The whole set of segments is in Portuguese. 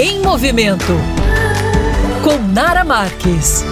Em Movimento com Nara Marques.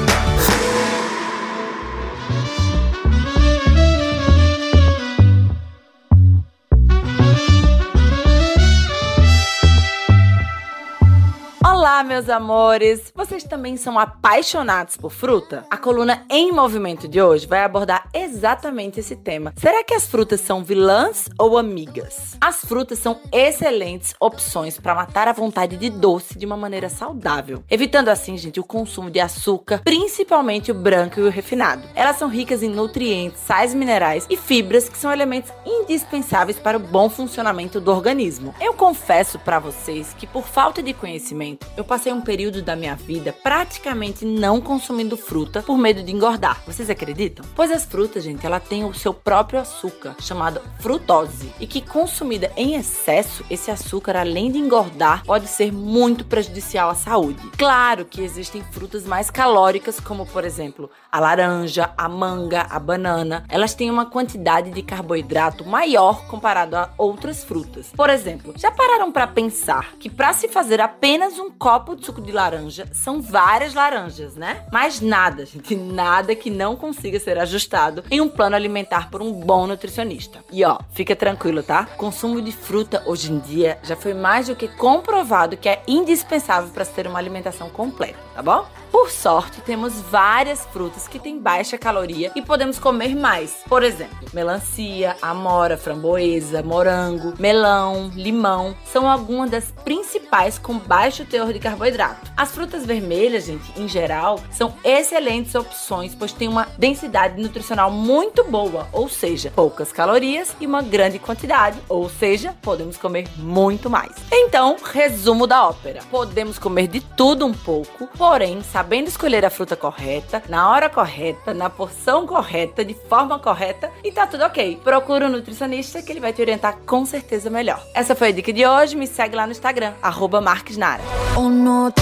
Olá, meus amores! Vocês também são apaixonados por fruta? A coluna Em Movimento de hoje vai abordar exatamente esse tema. Será que as frutas são vilãs ou amigas? As frutas são excelentes opções para matar a vontade de doce de uma maneira saudável, evitando assim, gente, o consumo de açúcar, principalmente o branco e o refinado. Elas são ricas em nutrientes, sais minerais e fibras que são elementos indispensáveis para o bom funcionamento do organismo. Eu confesso para vocês que por falta de conhecimento eu passei um período da minha vida praticamente não consumindo fruta por medo de engordar. Vocês acreditam? Pois as frutas, gente, ela tem o seu próprio açúcar, chamado frutose, e que consumida em excesso, esse açúcar, além de engordar, pode ser muito prejudicial à saúde. Claro que existem frutas mais calóricas, como por exemplo a laranja, a manga, a banana. Elas têm uma quantidade de carboidrato maior comparado a outras frutas. Por exemplo, já pararam para pensar que para se fazer apenas um copo de suco de laranja são várias laranjas, né? Mas nada, gente, nada que não consiga ser ajustado em um plano alimentar por um bom nutricionista. E ó, fica tranquilo, tá? O consumo de fruta hoje em dia já foi mais do que comprovado que é indispensável para se ter uma alimentação completa, tá bom? Por sorte, temos várias frutas que têm baixa caloria e podemos comer mais. Por exemplo, melancia, amora, framboesa, morango, melão, limão são algumas das principais com baixo teor de carboidrato. As frutas vermelhas, gente, em geral, são excelentes opções, pois têm uma densidade nutricional muito boa, ou seja, poucas calorias e uma grande quantidade, ou seja, podemos comer muito mais. Então, resumo da ópera: podemos comer de tudo um pouco, porém, sabendo escolher a fruta correta, na hora correta, na porção correta, de forma correta e tá tudo ok. Procura um nutricionista que ele vai te orientar com certeza melhor. Essa foi a dica de hoje. Me segue lá no Instagram, arroba Marquesnara. Oh, no,